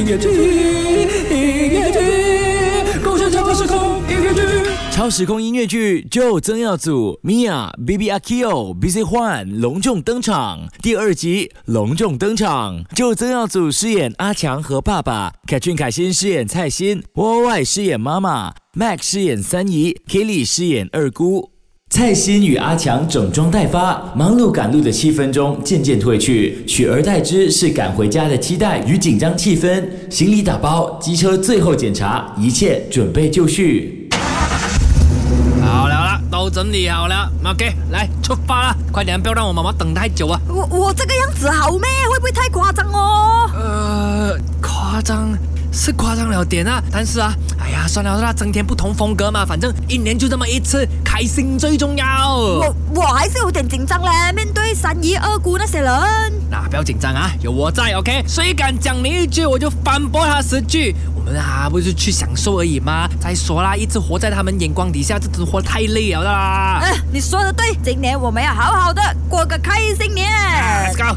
音乐剧，音乐剧，共享超时空音乐剧。超时空音乐剧就曾耀祖、Mia、B B Akio、B C 焕隆重登场，第二集隆重登场。就曾耀祖饰演阿强和爸爸，凯俊凯欣饰演蔡欣，Y Y 饰演妈妈，Max 饰演三姨，Kelly 饰演二姑。蔡欣与阿强整装待发，忙碌赶路的气氛中渐渐褪去，取而代之是赶回家的期待与紧张气氛。行李打包，机车最后检查，一切准备就绪。好了啦，都整理好了，OK，来出发了，快点，不要让我妈妈等太久啊！我我这个样子好咩？会不会太夸张哦？呃，夸张。是夸张了点啊，但是啊，哎呀，算了算了，增添不同风格嘛，反正一年就这么一次，开心最重要。我我还是有点紧张嘞，面对三姨二姑那些人。那不要紧张啊，有我在，OK。谁敢讲你一句，我就反驳他十句。我们啊，不是去享受而已吗？再说啦，一直活在他们眼光底下，这真活太累了啦。哎，你说的对，今年我们要好好的过个开心年。Let's go。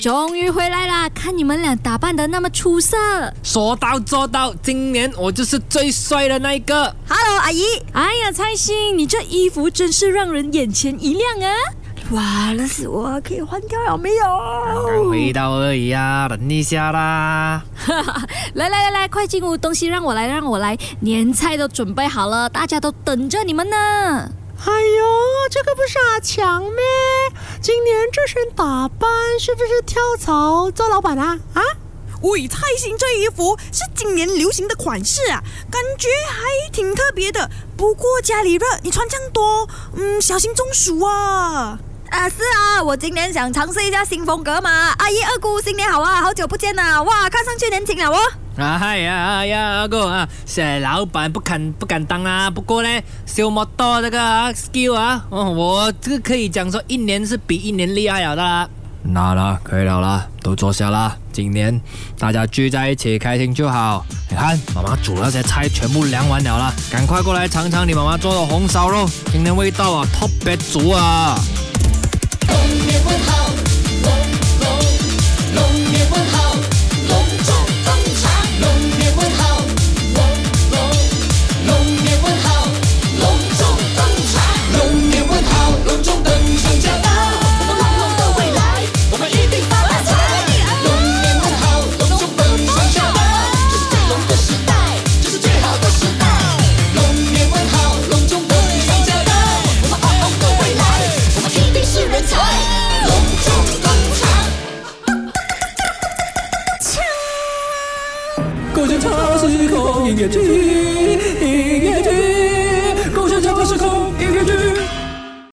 终于回来啦！看你们俩打扮的那么出色，说到做到，今年我就是最帅的那一个。Hello，阿姨。哎呀，蔡欣，你这衣服真是让人眼前一亮啊！哇，那是我可以换掉了没有？刚回到而已啊，等一下啦。来来来来，快进屋，东西让我来，让我来，年菜都准备好了，大家都等着你们呢。哎呦，这个不是阿强咩？今年这身打扮是不是跳槽做老板啊？啊？喂，蔡兴这衣服是今年流行的款式啊，感觉还挺特别的。不过家里热，你穿这样多，嗯，小心中暑啊。啊，是啊，我今年想尝试一下新风格嘛。阿姨、二姑，新年好啊，好久不见呐！哇，看上去年轻了哦。哎呀啊呀，二哥啊，是老板不敢不敢当啊。不过呢，修摩托这个 skill 啊，哦，我这个可以讲说一年是比一年厉害了的。那了，可以了啦，都坐下啦。今年大家聚在一起开心就好。你看，妈妈煮那些菜全部凉完了啦，赶快过来尝尝你妈妈做的红烧肉，今天味道啊特别足啊。共享超时空音乐剧。